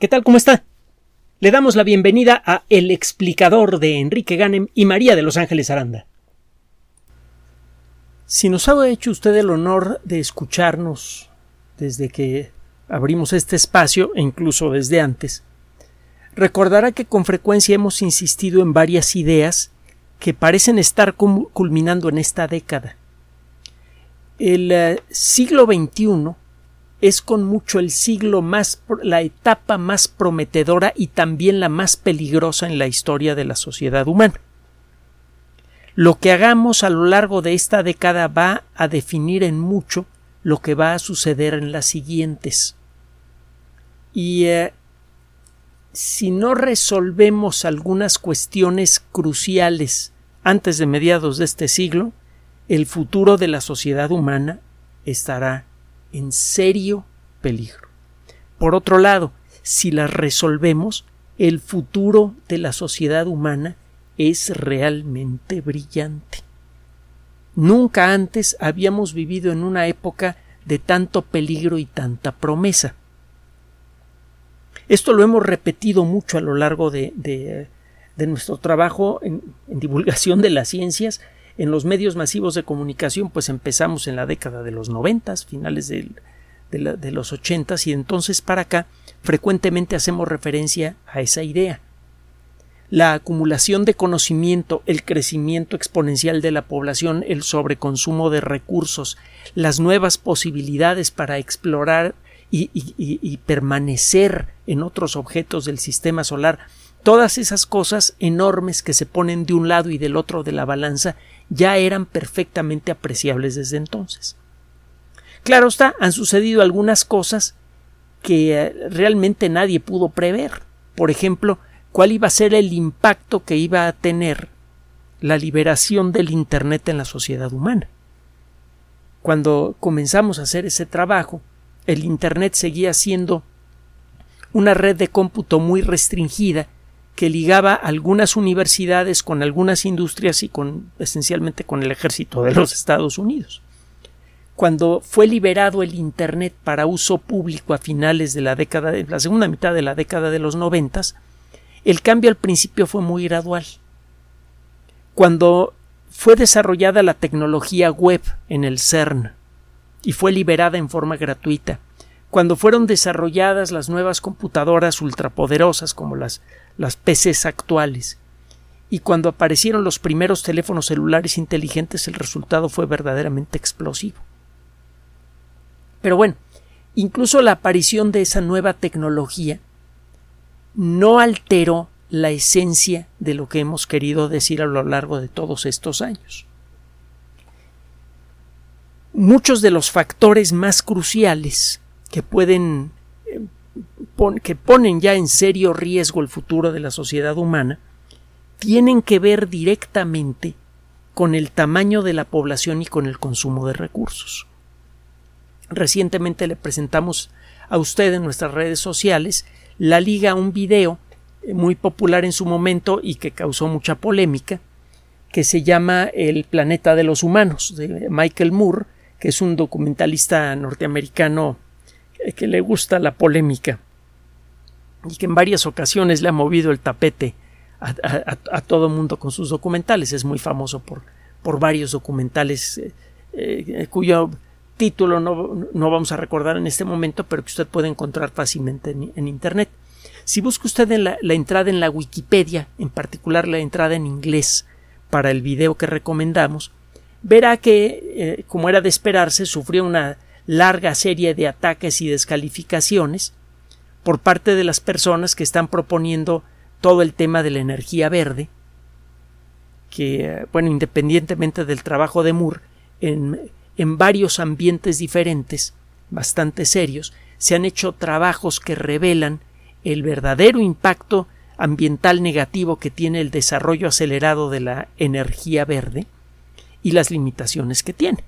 ¿Qué tal? ¿Cómo está? Le damos la bienvenida a El explicador de Enrique Ganem y María de Los Ángeles Aranda. Si nos ha hecho usted el honor de escucharnos desde que abrimos este espacio e incluso desde antes, recordará que con frecuencia hemos insistido en varias ideas que parecen estar culminando en esta década. El eh, siglo XXI es con mucho el siglo más la etapa más prometedora y también la más peligrosa en la historia de la sociedad humana. Lo que hagamos a lo largo de esta década va a definir en mucho lo que va a suceder en las siguientes. Y eh, si no resolvemos algunas cuestiones cruciales antes de mediados de este siglo, el futuro de la sociedad humana estará en serio peligro. Por otro lado, si las resolvemos, el futuro de la sociedad humana es realmente brillante. Nunca antes habíamos vivido en una época de tanto peligro y tanta promesa. Esto lo hemos repetido mucho a lo largo de, de, nuestro trabajo en, en, divulgación de las ciencias en los medios masivos de comunicación, pues empezamos en la década de los noventas, finales de, de los ochentas, y entonces para acá frecuentemente hacemos referencia a esa idea. La acumulación de conocimiento, el crecimiento exponencial de la población, el sobreconsumo de recursos, las nuevas posibilidades para explorar y permanecer en otros objetos del sistema solar, todas esas cosas enormes que se ponen de un lado y del otro de la balanza ya eran perfectamente apreciables desde entonces. Claro está, han sucedido algunas cosas que eh, realmente nadie pudo prever. Por ejemplo, cuál iba a ser el impacto que iba a tener la liberación del Internet en la sociedad humana. Cuando comenzamos a hacer ese trabajo, el Internet seguía siendo una red de cómputo muy restringida que ligaba algunas universidades con algunas industrias y con esencialmente con el ejército de los Estados Unidos. Cuando fue liberado el Internet para uso público a finales de la década de la segunda mitad de la década de los noventas, el cambio al principio fue muy gradual. Cuando fue desarrollada la tecnología web en el CERN y fue liberada en forma gratuita, cuando fueron desarrolladas las nuevas computadoras ultrapoderosas como las las PCs actuales. Y cuando aparecieron los primeros teléfonos celulares inteligentes el resultado fue verdaderamente explosivo. Pero bueno, incluso la aparición de esa nueva tecnología no alteró la esencia de lo que hemos querido decir a lo largo de todos estos años. Muchos de los factores más cruciales que pueden que ponen ya en serio riesgo el futuro de la sociedad humana tienen que ver directamente con el tamaño de la población y con el consumo de recursos. Recientemente le presentamos a usted en nuestras redes sociales la liga un video eh, muy popular en su momento y que causó mucha polémica que se llama El planeta de los humanos de Michael Moore, que es un documentalista norteamericano eh, que le gusta la polémica y que en varias ocasiones le ha movido el tapete a, todo mundo con sus documentales. Es muy famoso por, por varios documentales eh, eh, cuyo título no, no, vamos a recordar en este momento, pero que usted puede encontrar fácilmente en, Internet. Si busca usted la, entrada en la Wikipedia, en particular la entrada en inglés para el video que recomendamos, verá que, como era de esperarse, sufrió una larga serie de ataques y descalificaciones por parte de las personas que están proponiendo todo el tema de la energía verde, que, bueno, independientemente del trabajo de Moore, en, en varios ambientes diferentes, bastante serios, se han hecho trabajos que revelan el verdadero impacto ambiental negativo que tiene el desarrollo acelerado de la energía verde y las limitaciones que tiene.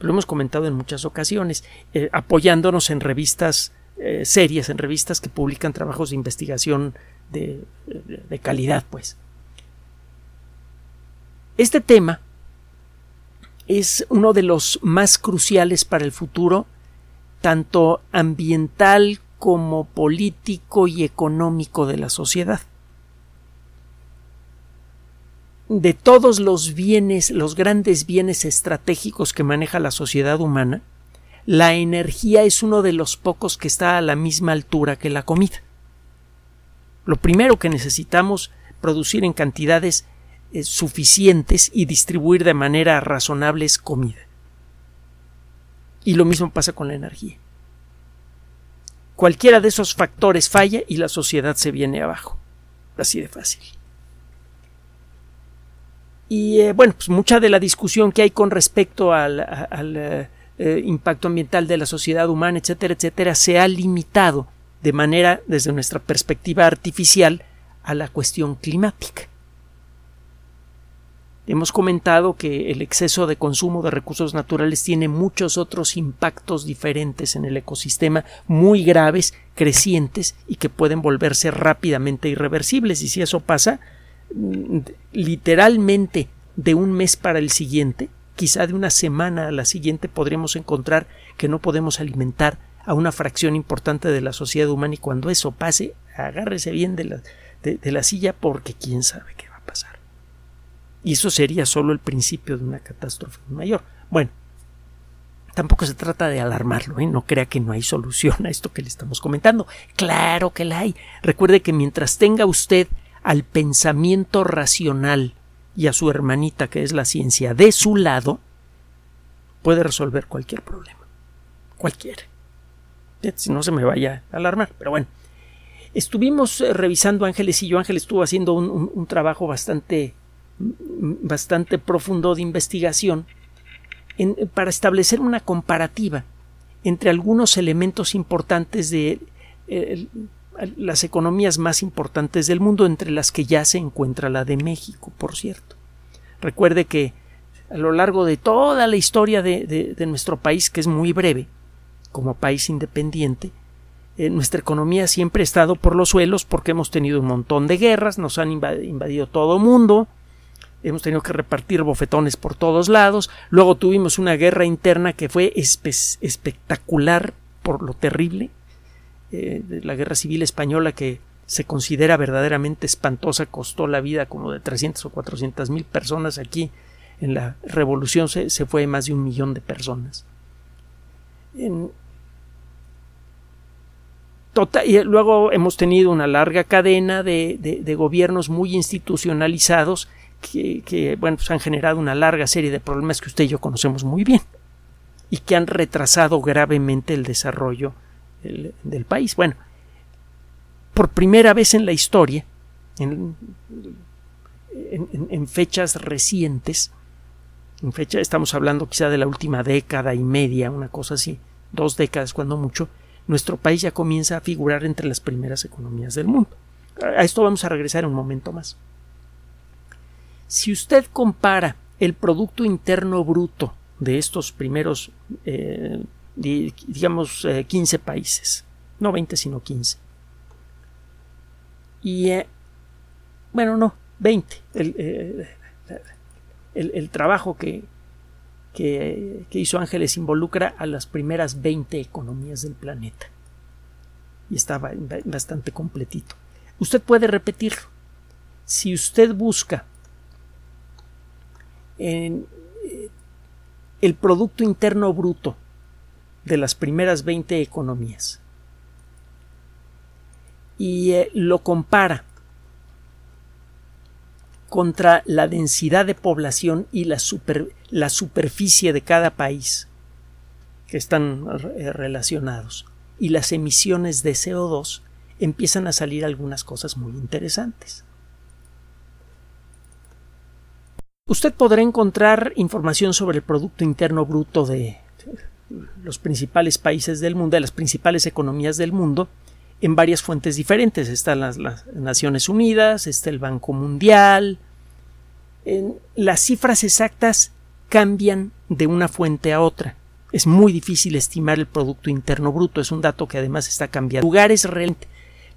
Lo hemos comentado en muchas ocasiones, eh, apoyándonos en revistas eh, serias, en revistas que publican trabajos de investigación de, de calidad, pues. Este tema es uno de los más cruciales para el futuro, tanto ambiental como político y económico de la sociedad. De todos los bienes, los grandes bienes estratégicos que maneja la sociedad humana, la energía es uno de los pocos que está a la misma altura que la comida. Lo primero que necesitamos producir en cantidades eh, suficientes y distribuir de manera razonable es comida. Y lo mismo pasa con la energía. Cualquiera de esos factores falla y la sociedad se viene abajo. Así de fácil. Y eh, bueno, pues mucha de la discusión que hay con respecto al, eh, impacto ambiental de la sociedad humana, etcétera, etcétera, se ha limitado de manera, desde nuestra perspectiva artificial, a la cuestión climática. Hemos comentado que el exceso de consumo de recursos naturales tiene muchos otros impactos diferentes en el ecosistema, muy graves, crecientes y que pueden volverse rápidamente irreversibles. Y si eso pasa, mm, literalmente de un mes para el siguiente, quizá de una semana a la siguiente podremos encontrar que no podemos alimentar a una fracción importante de la sociedad humana y cuando eso pase, agárrese bien de la, de la silla porque quién sabe qué y eso sería solo el principio de una catástrofe mayor. Bueno, tampoco se trata de alarmarlo, ¿eh? no crea que no hay solución a esto que le estamos comentando. Claro que la hay. Recuerde que mientras tenga usted al pensamiento racional y a su hermanita, que es la ciencia, de su lado, puede resolver cualquier problema. Cualquiera. Si no se me vaya a alarmar, pero bueno. Estuvimos eh, revisando Ángeles y yo. Ángeles estuvo haciendo un trabajo bastante bastante profundo de investigación para establecer una comparativa entre algunos elementos importantes de eh, las economías más importantes del mundo, entre las que ya se encuentra la de México, por cierto. Recuerde que a lo largo de toda la historia de, nuestro país, que es muy breve, como país independiente, eh, nuestra economía siempre ha estado por los suelos porque hemos tenido un montón de guerras, nos han invadido todo el mundo, hemos tenido que repartir bofetones por todos lados, luego tuvimos una guerra interna que fue espectacular por lo terrible, eh, la guerra civil española que se considera verdaderamente espantosa, costó la vida como de 300 o 400 mil personas aquí, en la revolución se, fue más de un millón de personas. Tota-, y luego hemos tenido una larga cadena de gobiernos muy institucionalizados que, bueno, pues han generado una larga serie de problemas que usted y yo conocemos muy bien y que han retrasado gravemente el desarrollo del, país. Bueno, por primera vez en la historia, en, fechas recientes, en fecha, estamos hablando quizá de la última década y media, una cosa así, dos décadas cuando mucho, nuestro país ya comienza a figurar entre las primeras economías del mundo. A esto vamos a regresar un momento más. Si usted compara el Producto Interno Bruto de estos primeros, eh, digamos, 15 eh, países, no 20, sino 15, y, eh, bueno, no, 20, el, trabajo que, que, hizo Ángeles involucra a las primeras 20 economías del planeta. Y estaba bastante completito. Usted puede repetirlo. Si usted busca en eh, el Producto Interno Bruto de las primeras 20 economías y eh, lo compara contra la densidad de población y la, la superficie de cada país que están eh, relacionados y las emisiones de CO2 empiezan a salir algunas cosas muy interesantes. Usted podrá encontrar información sobre el Producto Interno Bruto de los principales países del mundo, de las principales economías del mundo, en varias fuentes diferentes. Están las, Naciones Unidas, está el Banco Mundial. las cifras exactas cambian de una fuente a otra. Es muy difícil estimar el Producto Interno Bruto, es un dato que además está cambiando. Lugares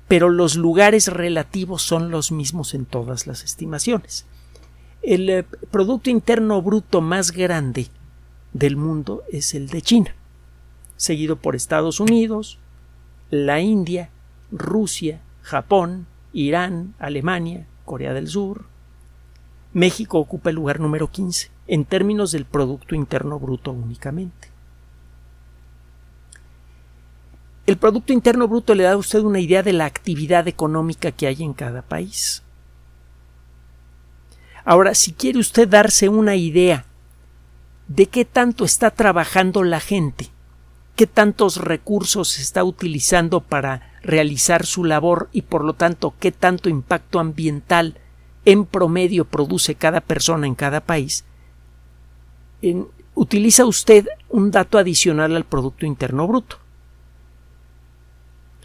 pero los lugares relativos son los mismos en todas las estimaciones. El eh, Producto Interno Bruto más grande del mundo es el de China, seguido por Estados Unidos, la India, Rusia, Japón, Irán, Alemania, Corea del Sur. México ocupa el lugar número 15 en términos del Producto Interno Bruto únicamente. El Producto Interno Bruto le da a usted una idea de la actividad económica que hay en cada país. Ahora, si quiere usted darse una idea de qué tanto está trabajando la gente, qué tantos recursos está utilizando para realizar su labor y por lo tanto qué tanto impacto ambiental en promedio produce cada persona en cada país, utiliza usted un dato adicional al Producto Interno Bruto.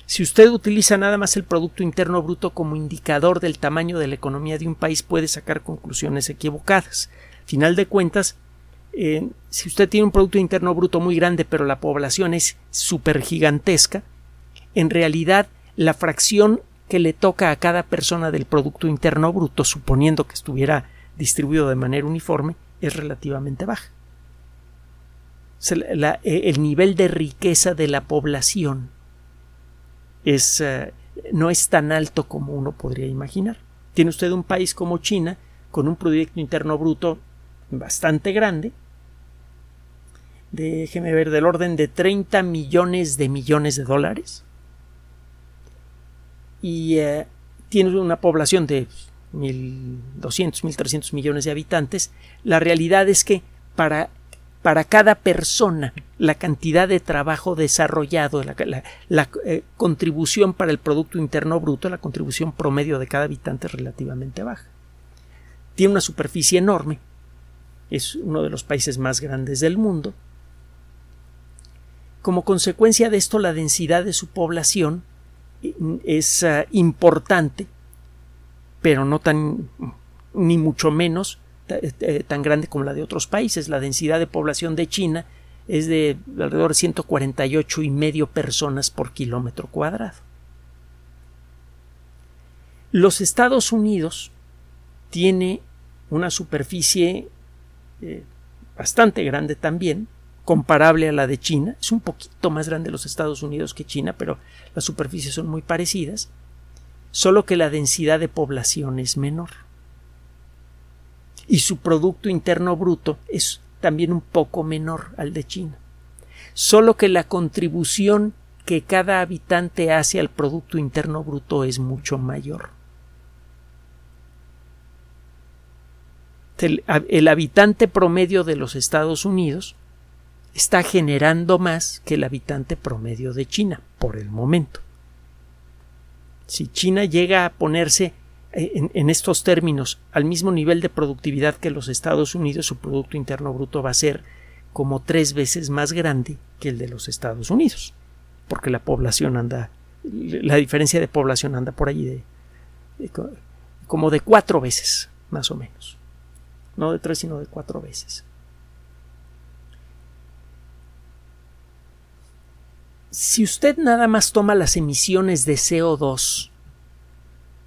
Si usted utiliza nada más el Producto Interno Bruto como indicador del tamaño de la economía de un país, puede sacar conclusiones equivocadas. Final de cuentas, eh, si usted tiene un Producto Interno Bruto muy grande, pero la población es súper gigantesca, en realidad la fracción que le toca a cada persona del Producto Interno Bruto, suponiendo que estuviera distribuido de manera uniforme, es relativamente baja. Eh, el nivel de riqueza de la población es, eh, no es tan alto como uno podría imaginar. Tiene usted un país como China con un Producto Interno Bruto bastante grande, déjeme ver, del orden de 30 millones de millones de dólares, y eh, tiene una población de 1.200, 1.300 millones de habitantes, la realidad es que para para cada persona la cantidad de trabajo desarrollado, la, eh, contribución para el Producto Interno Bruto, la contribución promedio de cada habitante es relativamente baja. Tiene una superficie enorme, es uno de los países más grandes del mundo. Como consecuencia de esto, la densidad de su población mm, es ah, importante, pero no tan ni mucho menos eh, tan grande como la de otros países. La densidad de población de China es de alrededor de 148 y medio personas por kilómetro cuadrado. Los Estados Unidos tiene una superficie eh, bastante grande también, comparable a la de China. Es un poquito más grande los Estados Unidos que China, pero las superficies son muy parecidas, solo que la densidad de población es menor y su Producto Interno Bruto es también un poco menor al de China. Solo que la contribución que cada habitante hace al Producto Interno Bruto es mucho mayor. El, el, habitante promedio de los Estados Unidos está generando más que el habitante promedio de China, por el momento. Si China llega a ponerse en, estos términos al mismo nivel de productividad que los Estados Unidos, su Producto Interno Bruto va a ser como tres veces más grande que el de los Estados Unidos, porque la población anda, la diferencia de población anda por allí de, como de cuatro veces, más o menos. No de tres, sino de cuatro veces. Si usted nada más toma las emisiones de CO2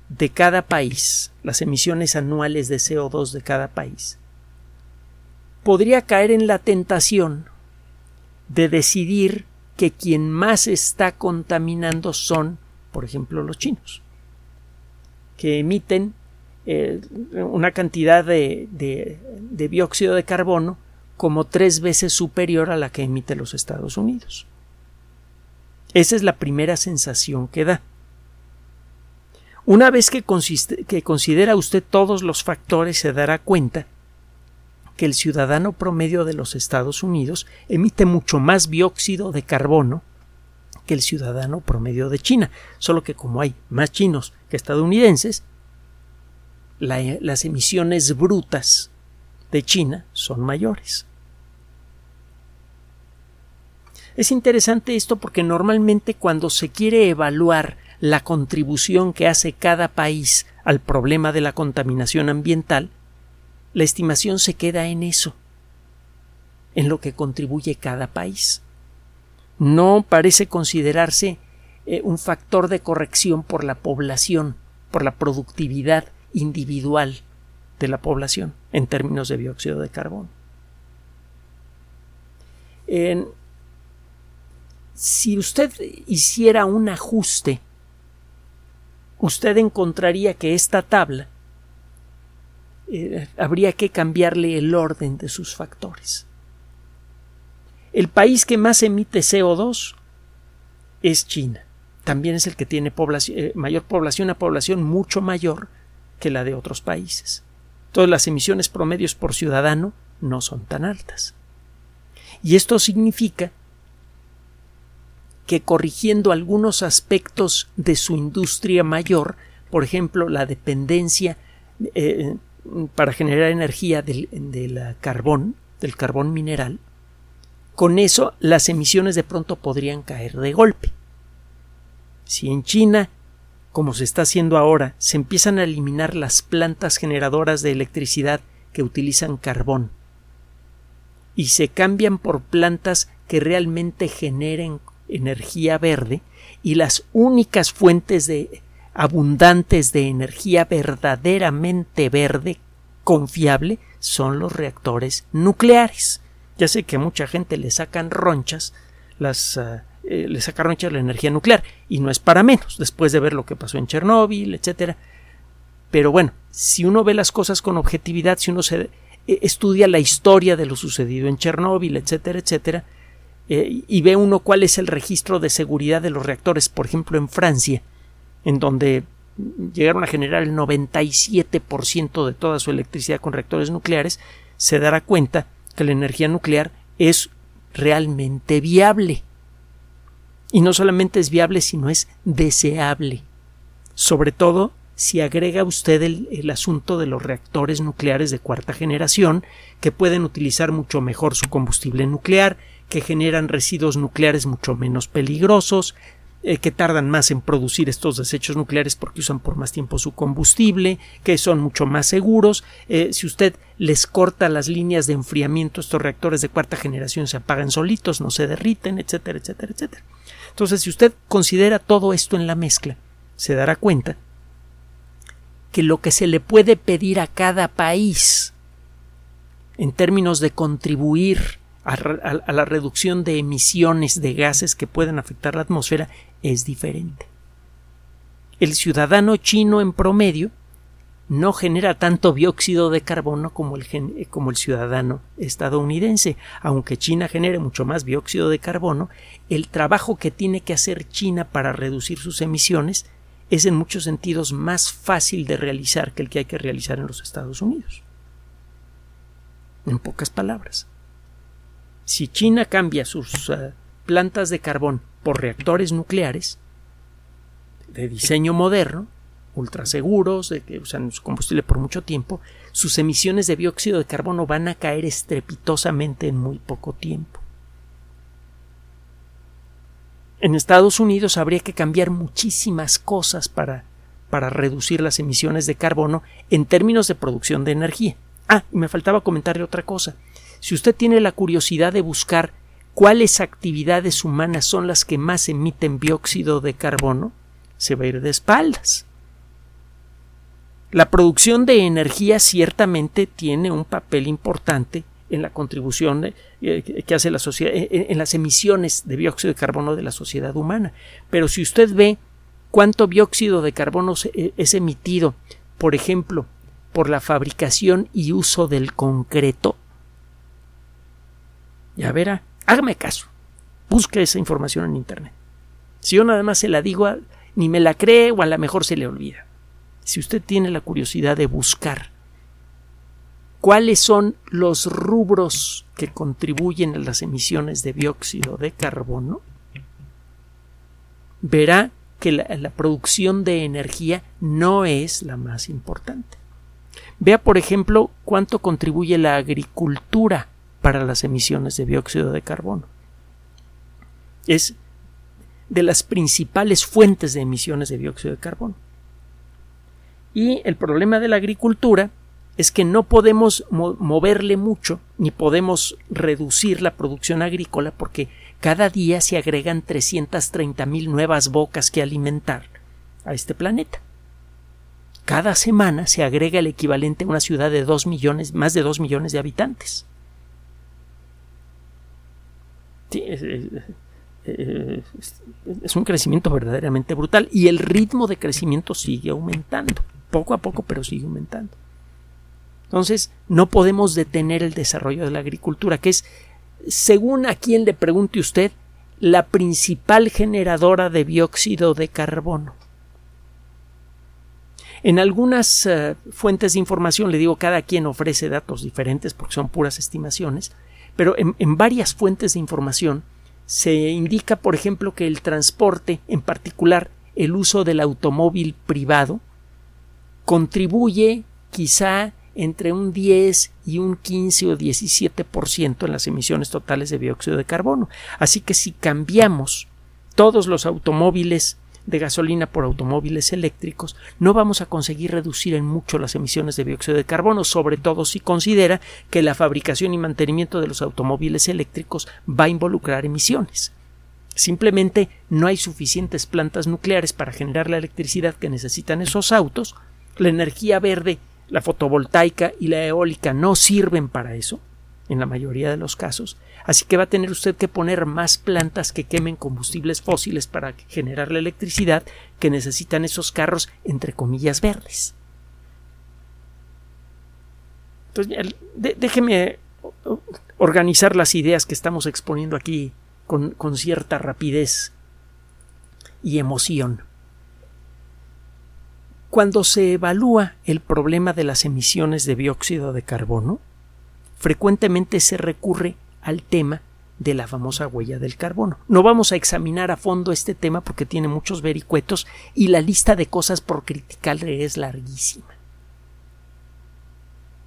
de cada país, las emisiones anuales de CO2 de cada país, podría caer en la tentación de decidir que quien más está contaminando son, por ejemplo, los chinos, que emiten eh, una cantidad de, de dióxido de carbono como tres veces superior a la que emite los Estados Unidos. Esa es la primera sensación que da. Una vez que, considera usted todos los factores, se dará cuenta que el ciudadano promedio de los Estados Unidos emite mucho más dióxido de carbono que el ciudadano promedio de China, solo que como hay más chinos que estadounidenses, las emisiones brutas de China son mayores. Es interesante esto porque normalmente cuando se quiere evaluar la contribución que hace cada país al problema de la contaminación ambiental, la estimación se queda en eso, en lo que contribuye cada país. No parece considerarse eh, un factor de corrección por la población, por la productividad individual de la población en términos de dióxido de carbono. En, si usted hiciera un ajuste, usted encontraría que esta tabla eh, habría que cambiarle el orden de sus factores. El país que más emite CO2 es China. También es el que tiene eh, mayor población, una población mucho mayor que la de otros países. Todas las emisiones promedios por ciudadano no son tan altas. Y esto significa que corrigiendo algunos aspectos de su industria mayor, por ejemplo, la dependencia eh, para generar energía del, del carbón, del carbón mineral, con eso las emisiones de pronto podrían caer de golpe. Si en China, como se está haciendo ahora, se empiezan a eliminar las plantas generadoras de electricidad que utilizan carbón y se cambian por plantas que realmente generen energía verde y las únicas fuentes de abundantes de energía verdaderamente verde confiable son los reactores nucleares. Ya sé que a mucha gente le sacan ronchas las ah, eh, le saca ronchas la energía nuclear y no es para menos después de ver lo que pasó en Chernóbil, etcétera. Pero bueno, si uno ve las cosas con objetividad, si uno se eh, estudia la historia de lo sucedido en Chernóbil, etcétera, etcétera, eh, y ve uno cuál es el registro de seguridad de los reactores, por ejemplo, en Francia, en donde llegaron a generar el 97% de toda su electricidad con reactores nucleares, se dará cuenta que la energía nuclear es realmente viable. Y no solamente es viable, sino es deseable. Sobre todo si agrega usted el, asunto de los reactores nucleares de cuarta generación, que pueden utilizar mucho mejor su combustible nuclear, que generan residuos nucleares mucho menos peligrosos, eh, que tardan más en producir estos desechos nucleares porque usan por más tiempo su combustible, que son mucho más seguros. Eh, si usted les corta las líneas de enfriamiento, estos reactores de cuarta generación se apagan solitos, no se derriten, etcétera, etcétera, etcétera. Entonces, si usted considera todo esto en la mezcla, se dará cuenta que lo que se le puede pedir a cada país en términos de contribuir a, la reducción de emisiones de gases que pueden afectar la atmósfera es diferente. El ciudadano chino en promedio no genera tanto dióxido de carbono como el, como el, ciudadano estadounidense. Aunque China genere mucho más dióxido de carbono, el trabajo que tiene que hacer China para reducir sus emisiones es en muchos sentidos más fácil de realizar que el que hay que realizar en los Estados Unidos. En pocas palabras, si China cambia sus eh, plantas de carbón por reactores nucleares de diseño moderno, ultra seguros, de que usan su combustible por mucho tiempo, sus emisiones de dióxido de carbono van a caer estrepitosamente en muy poco tiempo. En Estados Unidos habría que cambiar muchísimas cosas para, para reducir las emisiones de carbono en términos de producción de energía. Ah, y me faltaba comentarle otra cosa. Si usted tiene la curiosidad de buscar cuáles actividades humanas son las que más emiten dióxido de carbono, se va a ir de espaldas. La producción de energía ciertamente tiene un papel importante en la contribución eh, que hace la sociedad, en, las emisiones de dióxido de carbono de la sociedad humana. Pero si usted ve cuánto dióxido de carbono eh, es emitido, por ejemplo, por la fabricación y uso del concreto, ya verá, hágame caso, busque esa información en Internet. Si yo nada más se la digo, ni me la cree o a lo mejor se le olvida. Si usted tiene la curiosidad de buscar cuáles son los rubros que contribuyen a las emisiones de dióxido de carbono, verá que la, producción de energía no es la más importante. Vea, por ejemplo, cuánto contribuye la agricultura para las emisiones de dióxido de carbono. Es de las principales fuentes de emisiones de dióxido de carbono. Y el problema de la agricultura es que no podemos moverle mucho ni podemos reducir la producción agrícola porque cada día se agregan 330 mil nuevas bocas que alimentar a este planeta. Cada semana se agrega el equivalente a una ciudad de dos millones, más de dos millones de habitantes. Es un crecimiento verdaderamente brutal y el ritmo de crecimiento sigue aumentando, poco a poco, pero sigue aumentando. Entonces, no podemos detener el desarrollo de la agricultura, que es, según a quien le pregunte usted, la principal generadora de dióxido de carbono. En algunas eh, fuentes de información, le digo, cada quien ofrece datos diferentes porque son puras estimaciones, pero en varias fuentes de información se indica, por ejemplo, que el transporte, en particular el uso del automóvil privado, contribuye quizá entre un 10 y un 15 o 17% en las emisiones totales de dióxido de carbono. Así que si cambiamos todos los automóviles de gasolina por automóviles eléctricos, no vamos a conseguir reducir en mucho las emisiones de dióxido de carbono, sobre todo si considera que la fabricación y mantenimiento de los automóviles eléctricos va a involucrar emisiones. Simplemente no hay suficientes plantas nucleares para generar la electricidad que necesitan esos autos, la energía verde, la fotovoltaica y la eólica no sirven para eso, en la mayoría de los casos, así que va a tener usted que poner más plantas que quemen combustibles fósiles para generar la electricidad que necesitan esos carros entre comillas verdes. Entonces, déjeme organizar las ideas que estamos exponiendo aquí con, con cierta rapidez y emoción. Cuando se evalúa el problema de las emisiones de dióxido de carbono, frecuentemente se recurre al tema de la famosa huella del carbono. No vamos a examinar a fondo este tema porque tiene muchos vericuetos y la lista de cosas por criticarle es larguísima.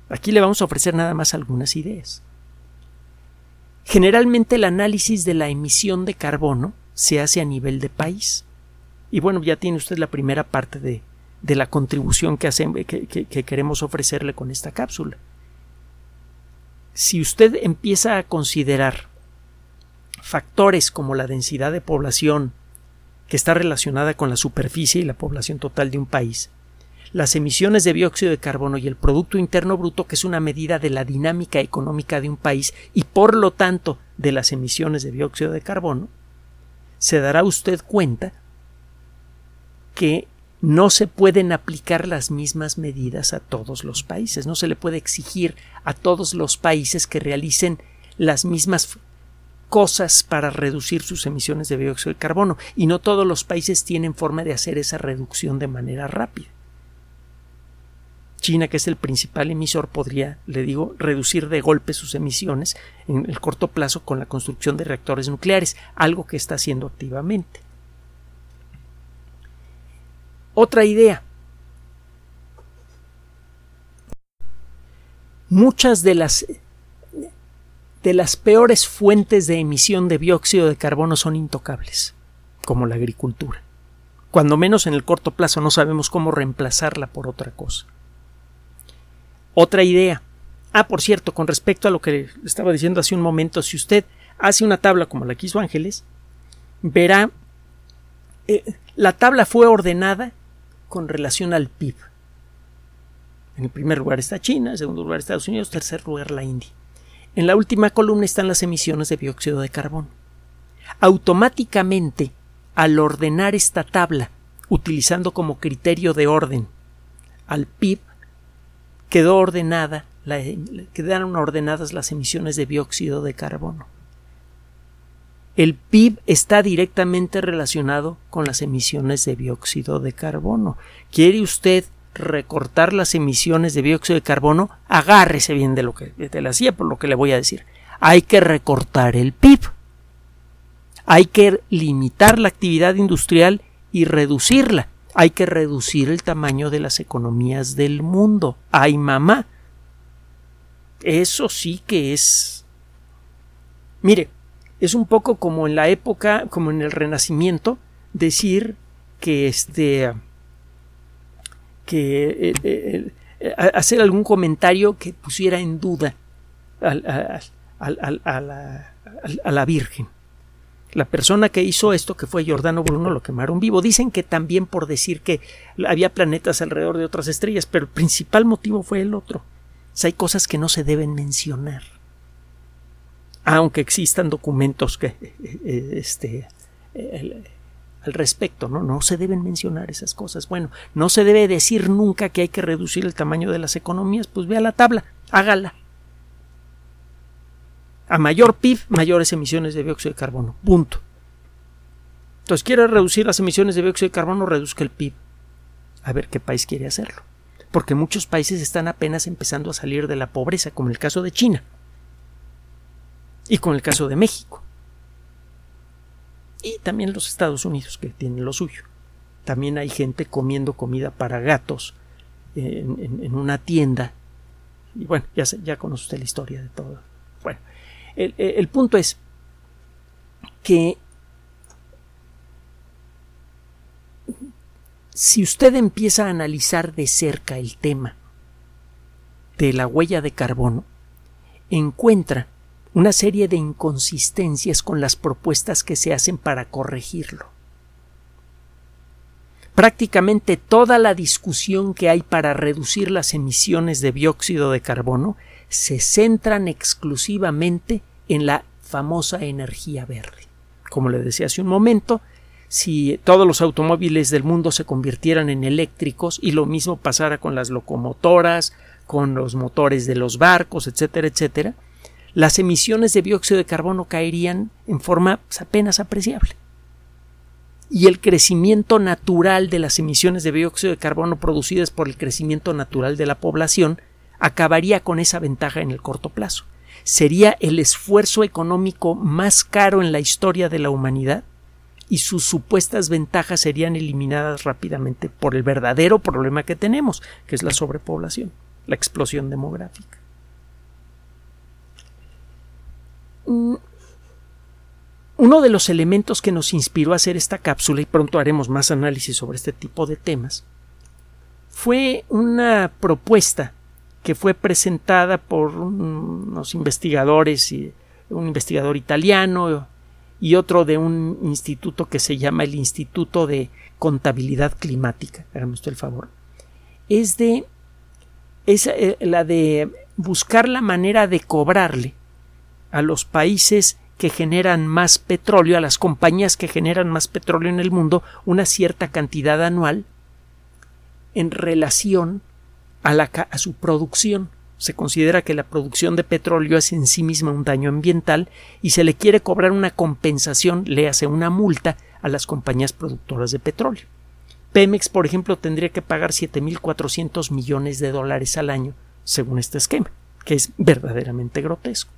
Aquí le vamos a ofrecer nada más algunas ideas. Generalmente el análisis de la emisión de carbono se hace a nivel de país. Y bueno, ya tiene usted la primera parte de, de la contribución que, que queremos ofrecerle con esta cápsula si usted empieza a considerar factores como la densidad de población, que está relacionada con la superficie y la población total de un país, las emisiones de dióxido de carbono y el Producto Interno Bruto, que es una medida de la dinámica económica de un país y por lo tanto de las emisiones de dióxido de carbono, se dará usted cuenta que no se pueden aplicar las mismas medidas a todos los países. No se le puede exigir a todos los países que realicen las mismas cosas para reducir sus emisiones de dióxido de carbono y no todos los países tienen forma de hacer esa reducción de manera rápida. China, que es el principal emisor, podría, le digo, reducir de golpe sus emisiones en el corto plazo con la construcción de reactores nucleares, algo que está haciendo activamente. Otra idea. Muchas de las de las peores fuentes de emisión de dióxido de carbono son intocables, como la agricultura. Cuando menos en el corto plazo no sabemos cómo reemplazarla por otra cosa. Otra idea. Ah, por cierto, con respecto a lo que estaba diciendo hace un momento, si usted hace una tabla como la que hizo Ángeles, verá eh, la tabla fue ordenada con relación al PIB. En el primer lugar está China, en segundo lugar Estados Unidos, en tercer lugar la India. En la última columna están las emisiones de dióxido de carbono. Automáticamente, al ordenar esta tabla, utilizando como criterio de orden al PIB, quedó ordenada, quedaron ordenadas las emisiones de dióxido de carbono el PIB está directamente relacionado con las emisiones de dióxido de carbono. ¿Quiere usted recortar las emisiones de dióxido de carbono? Agárrese bien de lo que te le hacía por lo que le voy a decir. Hay que recortar el PIB. Hay que limitar la actividad industrial y reducirla. Hay que reducir el tamaño de las economías del mundo. ¡Ay, mamá! Eso sí que es. Mire, es un poco como en la época, como en el Renacimiento, decir que este que eh, eh, eh, hacer algún comentario que pusiera en duda a, la, a, la, Virgen. La persona que hizo esto, que fue Giordano Bruno, lo quemaron vivo. Dicen que también por decir que había planetas alrededor de otras estrellas, pero el principal motivo fue el otro. hay cosas que no se deben mencionar aunque existan documentos que eh, este, al respecto, ¿no? No se deben mencionar esas cosas. Bueno, no se debe decir nunca que hay que reducir el tamaño de las economías, pues vea la tabla, hágala. A mayor PIB, mayores emisiones de dióxido de carbono. Punto. Entonces, quiere reducir las emisiones de dióxido de carbono, reduzca el PIB. A ver qué país quiere hacerlo. Porque muchos países están apenas empezando a salir de la pobreza, como el caso de China. Y con el caso de México y también los Estados Unidos que tienen lo suyo. También hay gente comiendo comida para gatos en, una tienda. Y bueno, ya, ya conoce usted la historia de todo. Bueno, el, el punto es que si usted empieza a analizar de cerca el tema de la huella de carbono, encuentra una serie de inconsistencias con las propuestas que se hacen para corregirlo. Prácticamente toda la discusión que hay para reducir las emisiones de dióxido de carbono se centran exclusivamente en la famosa energía verde. Como le decía hace un momento, si todos los automóviles del mundo se convirtieran en eléctricos y lo mismo pasara con las locomotoras, con los motores de los barcos, etcétera, etcétera, las emisiones de dióxido de carbono caerían en forma pues, apenas apreciable. Y el crecimiento natural de las emisiones de dióxido de carbono producidas por el crecimiento natural de la población acabaría con esa ventaja en el corto plazo. Sería el esfuerzo económico más caro en la historia de la humanidad y sus supuestas ventajas serían eliminadas rápidamente por el verdadero problema que tenemos, que es la sobrepoblación, la explosión demográfica. Uno de los elementos que nos inspiró a hacer esta cápsula, y pronto haremos más análisis sobre este tipo de temas, fue una propuesta que fue presentada por unos investigadores, un investigador italiano y otro de un instituto que se llama el Instituto de Contabilidad Climática. Hágame usted el favor. Es de. es eh, la de buscar la manera de cobrarle a los países que generan más petróleo, a las compañías que generan más petróleo en el mundo, una cierta cantidad anual en relación a, su producción. Se considera que la producción de petróleo es en sí misma un daño ambiental y se le quiere cobrar una compensación, le hace una multa a las compañías productoras de petróleo. Pemex, por ejemplo, tendría que pagar 7.400 millones de dólares al año, según este esquema, que es verdaderamente grotesco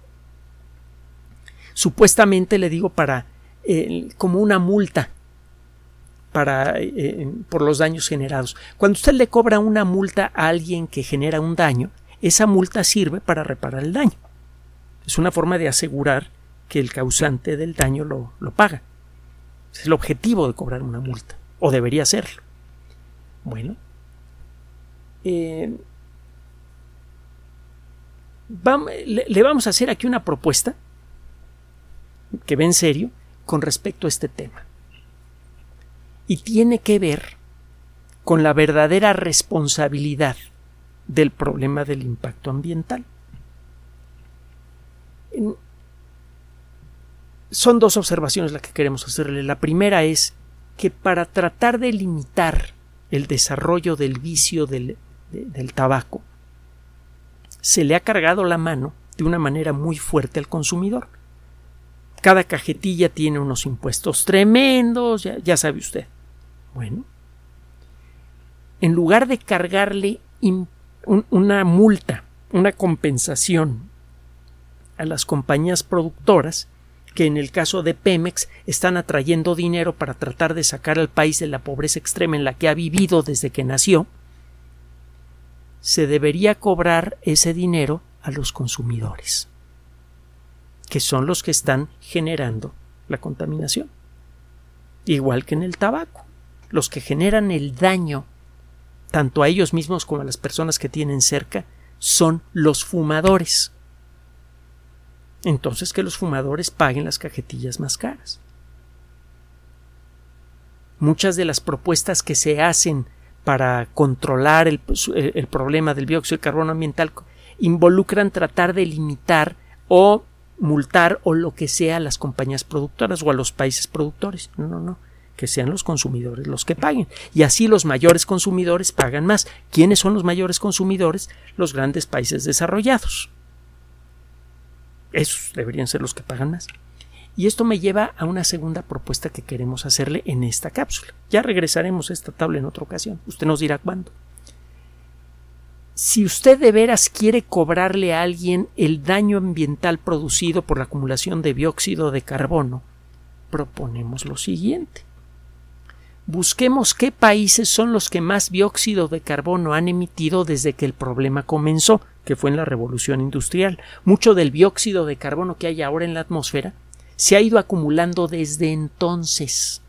supuestamente le digo para eh, como una multa para, eh, por los daños generados. Cuando usted le cobra una multa a alguien que genera un daño, esa multa sirve para reparar el daño. Es una forma de asegurar que el causante del daño lo, paga. Es el objetivo de cobrar una multa, o debería serlo. Bueno, eh, le vamos a hacer aquí una propuesta que ve en serio con respecto a este tema. Y tiene que ver con la verdadera responsabilidad del problema del impacto ambiental. Son dos observaciones las que queremos hacerle. La primera es que para tratar de limitar el desarrollo del vicio del, del tabaco, se le ha cargado la mano de una manera muy fuerte al consumidor. Cada cajetilla tiene unos impuestos tremendos, ya, sabe usted. Bueno, en lugar de cargarle una multa, una compensación a las compañías productoras, que en el caso de Pemex están atrayendo dinero para tratar de sacar al país de la pobreza extrema en la que ha vivido desde que nació, se debería cobrar ese dinero a los consumidores que son los que están generando la contaminación. Igual que en el tabaco, los que generan el daño tanto a ellos mismos como a las personas que tienen cerca son los fumadores. Entonces que los fumadores paguen las cajetillas más caras. Muchas de las propuestas que se hacen para controlar el, el problema del dióxido de carbono ambiental involucran tratar de limitar o multar o lo que sea a las compañías productoras o a los países productores. No, no, no. Que sean los consumidores los que paguen. Y así los mayores consumidores pagan más. ¿Quiénes son los mayores consumidores? Los grandes países desarrollados. Esos deberían ser los que pagan más. Y esto me lleva a una segunda propuesta que queremos hacerle en esta cápsula. Ya regresaremos a esta tabla en otra ocasión. Usted nos dirá cuándo. Si usted de veras quiere cobrarle a alguien el daño ambiental producido por la acumulación de dióxido de carbono, proponemos lo siguiente. Busquemos qué países son los que más dióxido de carbono han emitido desde que el problema comenzó, que fue en la revolución industrial. Mucho del dióxido de carbono que hay ahora en la atmósfera se ha ido acumulando desde entonces.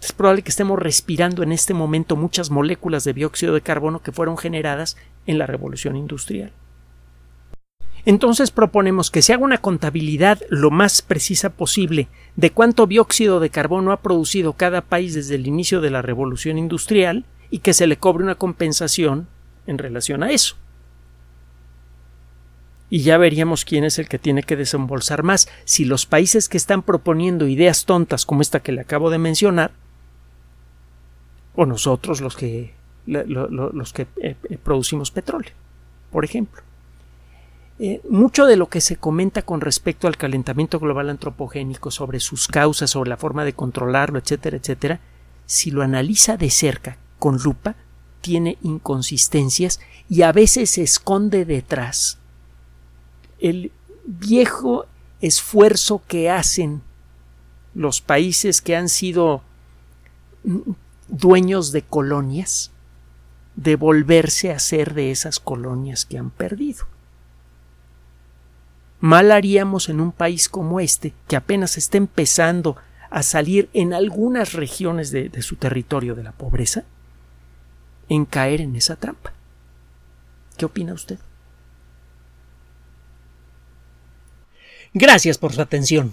Es probable que estemos respirando en este momento muchas moléculas de dióxido de carbono que fueron generadas en la revolución industrial. Entonces proponemos que se haga una contabilidad lo más precisa posible de cuánto dióxido de carbono ha producido cada país desde el inicio de la revolución industrial y que se le cobre una compensación en relación a eso y ya veríamos quién es el que tiene que desembolsar más. Si los países que están proponiendo ideas tontas como esta que le acabo de mencionar, o nosotros los que, los que eh, eh, producimos petróleo, por ejemplo. Eh, mucho de lo que se comenta con respecto al calentamiento global antropogénico, sobre sus causas, sobre la forma de controlarlo, etcétera, etcétera, si lo analiza de cerca, con lupa, tiene inconsistencias y a veces se esconde detrás el viejo esfuerzo que hacen los países que han sido dueños de colonias de volverse a ser de esas colonias que han perdido. Mal haríamos en un país como este, que apenas está empezando a salir en algunas regiones de, de su territorio de la pobreza, en caer en esa trampa. ¿Qué opina usted? Gracias por su atención.